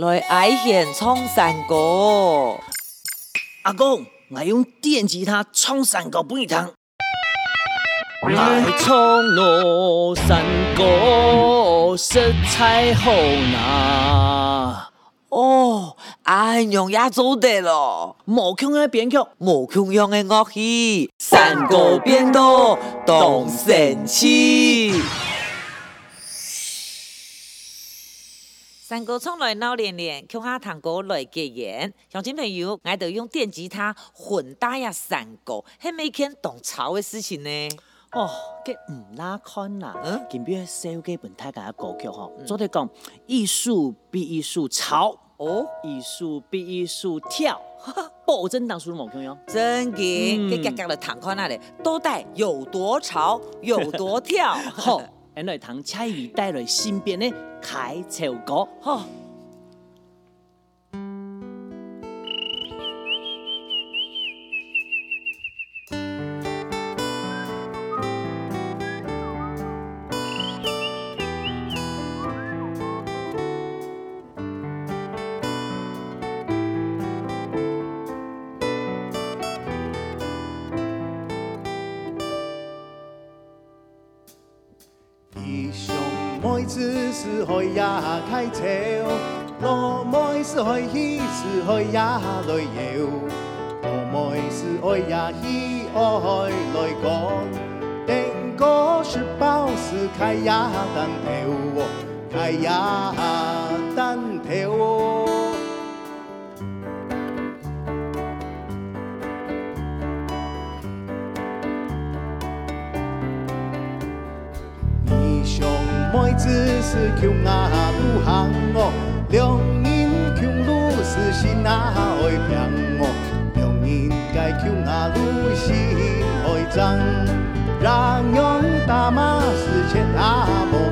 来爱现唱山歌。阿公，我用电吉他唱山歌给你听。来唱咯山歌，色彩好呐。哦，阿娘也做得咯。无穷样的编曲，无穷样的乐器，山歌变多动神气。山歌唱来闹连连，乡下糖果来结缘。乡亲朋友，我都用电吉他混搭呀山歌，系每天当潮的事情呢。哦，这唔拉看啦。嗯，今边小基本太家歌曲吼，做得讲艺术比艺术潮，哦，艺术比艺术跳，保证当初冇听哟。真嘅，佢格格的弹看那里，都带有多潮，有多跳。好，俺来弹蔡依带来新编的开潮歌。好。次是海呀开潮，落每次海起是海呀来游，落每次海呀喜爱来讲，定个是包是开呀单头，开呀单头。只是穷啊不行哦，两人穷路是心啊会平哦，两人该穷啊路心会脏，让用大马是切啊无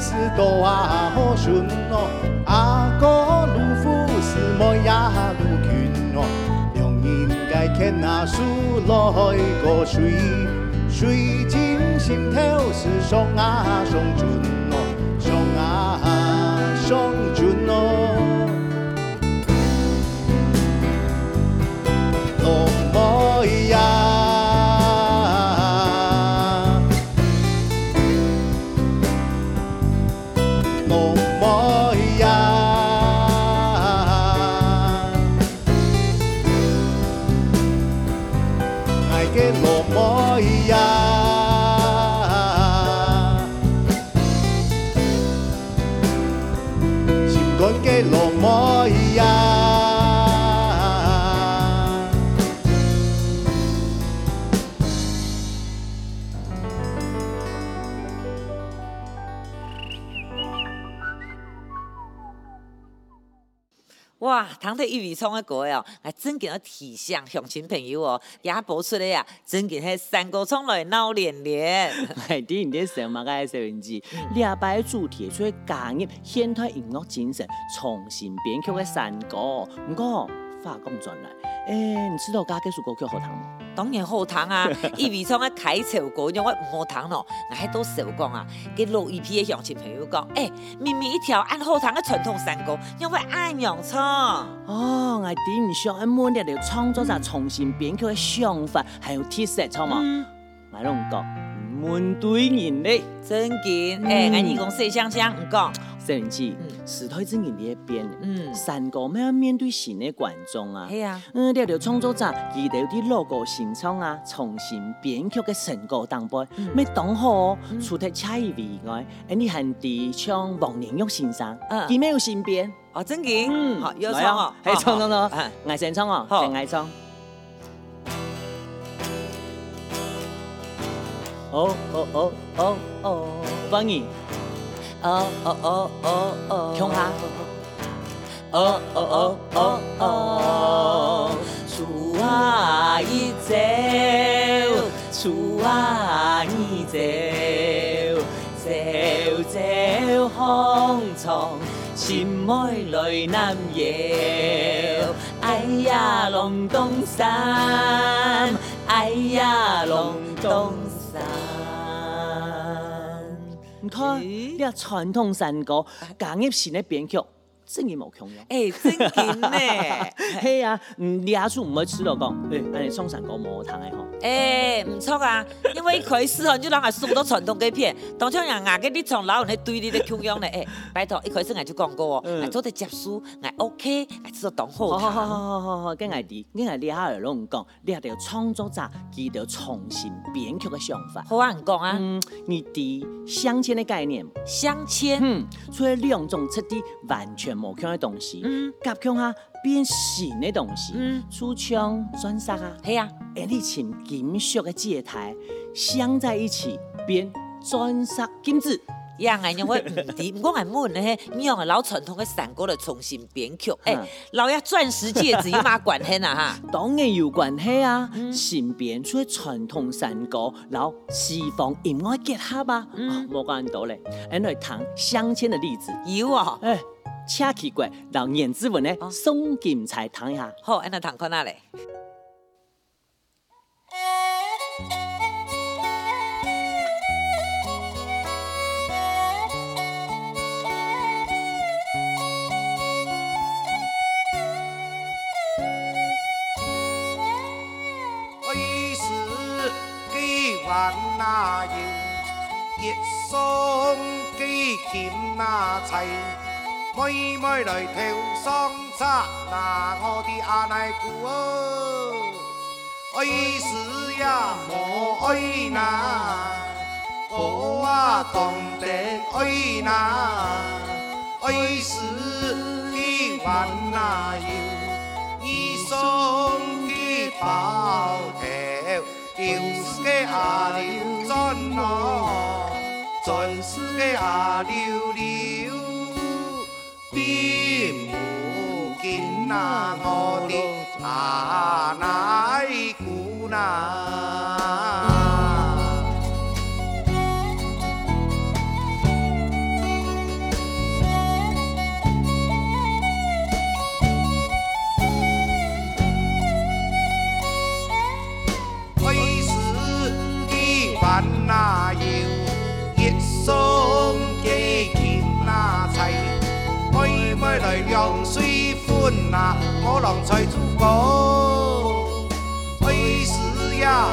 是多啊好顺哦，阿哥路夫是莫亚鲁群哦，两人该牵那手来个水，水井心头是双啊双准哦，双啊双准。哇，唐太一笔唱的果哦，还真给我体像乡亲朋友哦，也播出来呀，真给他山歌唱来闹连连。哎，对，你的什么个收音机？两摆主题出来加入现代音乐精神，重新编曲的山歌。唔过话讲转来。哎，你知道家这首歌曲好听吗？当然好听啊！一味唱个开潮歌，因为唔好听咯。我喺度时候讲啊，给录一批的乡亲朋友讲，哎，明明一条按好听的传统山歌，因为按样唱。哦，我顶唔上，按满日的创作者重新编曲的想法，还有特色，错吗？我拢讲，满对人嘞，真紧。哎，俺义工说香香，唔讲。摄影机，时代正在变，嗯，山歌要面对新的观众啊，系啊，嗯，了了创作者遇到啲老歌新唱啊，重新编曲嘅成果当背，咪当好，除咗差异以外，你还得唱王年玉先生，佢咩有新编？哦，真嘅，嗯，好，有唱哦，系唱唱唱，爱先唱哦，好。爱唱。哦哦哦哦哦，方言。哦哦哦哦哦，唱下。哦哦哦哦哦，出啊一走，出啊一走，走走红尘，青梅来难摇。哎呀，龙洞山，哎呀，龙洞你看，你啊传统山歌，工业性的编曲，真系冇强用。哎，真嘅呢，系啊，嗯，你阿叔唔会吃到讲，哎，安尼唱山歌冇糖的吼。哎，唔错啊，因为可以适合就让俺送到传统嘅片，当初人家嘅你从老人堆里的强用呢，哎，拜托，一开始俺就讲过哦，俺做得接书，俺 OK，俺知道当好。好好好好好，跟俺哋，跟俺哋下来拢讲，你系要创作者，记得重新编曲嘅想法。好啊，唔讲啊，嗯，你哋镶嵌的概念，镶嵌，嗯，除了两种质地完全无强嘅东西，嗯，夹强下变形的东西，嗯，出枪钻石啊，系啊，诶，你请。金属的戒台镶在一起，变钻石金子。样啊，因为唔啲，唔讲系问咧，你用老传统的山歌来重新编曲，哎，老爷钻石戒指有嘛关系啊？哈，当然有关系啊！新编出传统山歌，然后西方音乐结合啊，冇讲咁多咧。因为谈镶嵌的例子，有啊，哎，恰奇怪，让颜子文呢送金才谈一下。好，俺来谈看哪咧？万那油，一双几剑那齐，妹妹来跳双叉，那我的阿奶姑哦，爱是呀莫爱那，我啊懂得爱那，爱是几万那摇，一双几宝头。就是个阿溜钻咯，钻是个阿溜溜，并不紧那我的阿奶姑娘。那有一双妹妹来两水欢那，我郎才足够，爱是呀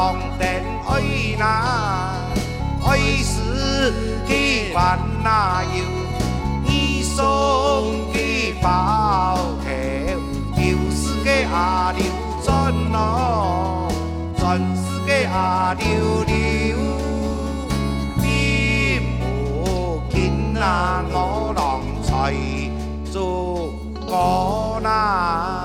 讲定爱那爱是几番那要你送几包条，就是个阿牛转咯，转是个阿溜溜，你无见那我郎才做我那。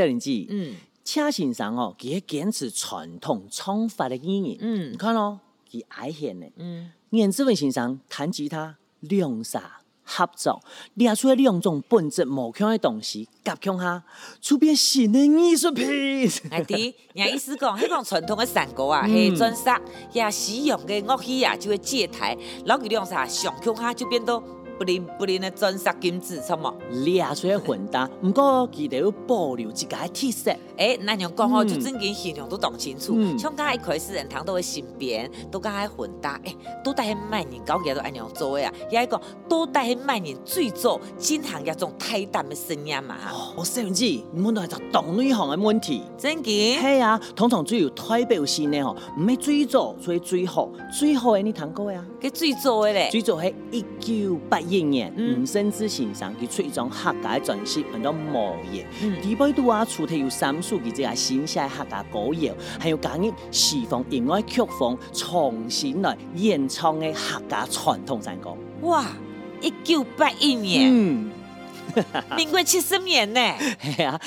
少年记，嗯，车先生哦，佢坚持传统唱法的语言，嗯。你看哦，佢爱现的，嗯，颜志文先生弹吉他，两下合作，列出两种本质无相的东西，夹强下，出变新的艺术品。哎弟，人意思讲，迄种传统的山歌啊，嗯。系专辑，也使用的乐器啊，就会借台，然后佢两下上强下就变到。不灵不灵的钻石金子，错冇？列出来混搭，不过记得要保留自家的特色。哎，那样讲哦，嗯就真经形容都懂清楚。嗯像刚才一开始人堂都会身边，都刚才混搭，哎，都带去卖人高嘅都按样做嘅啊。也一个都带去卖人最早进行一种太淡的声音嘛。哦，少年子，你们都系个动内行的问题。真经？系啊，通常只有代表性嘅吼，唔系最早，所以最好，最好嘅你听过呀？佢最早嘅咧，最早系一九八一年，嗯吴胜之先生佢出一种客家专辑，叫做《魔夜》。嗯，第摆度啊，出题有三首，佢即个新写客家歌谣，还有加入西方音乐曲风，重新来演唱嘅客家传统山歌。哇，一九八一年，嗯，民国七十年呢。系啊。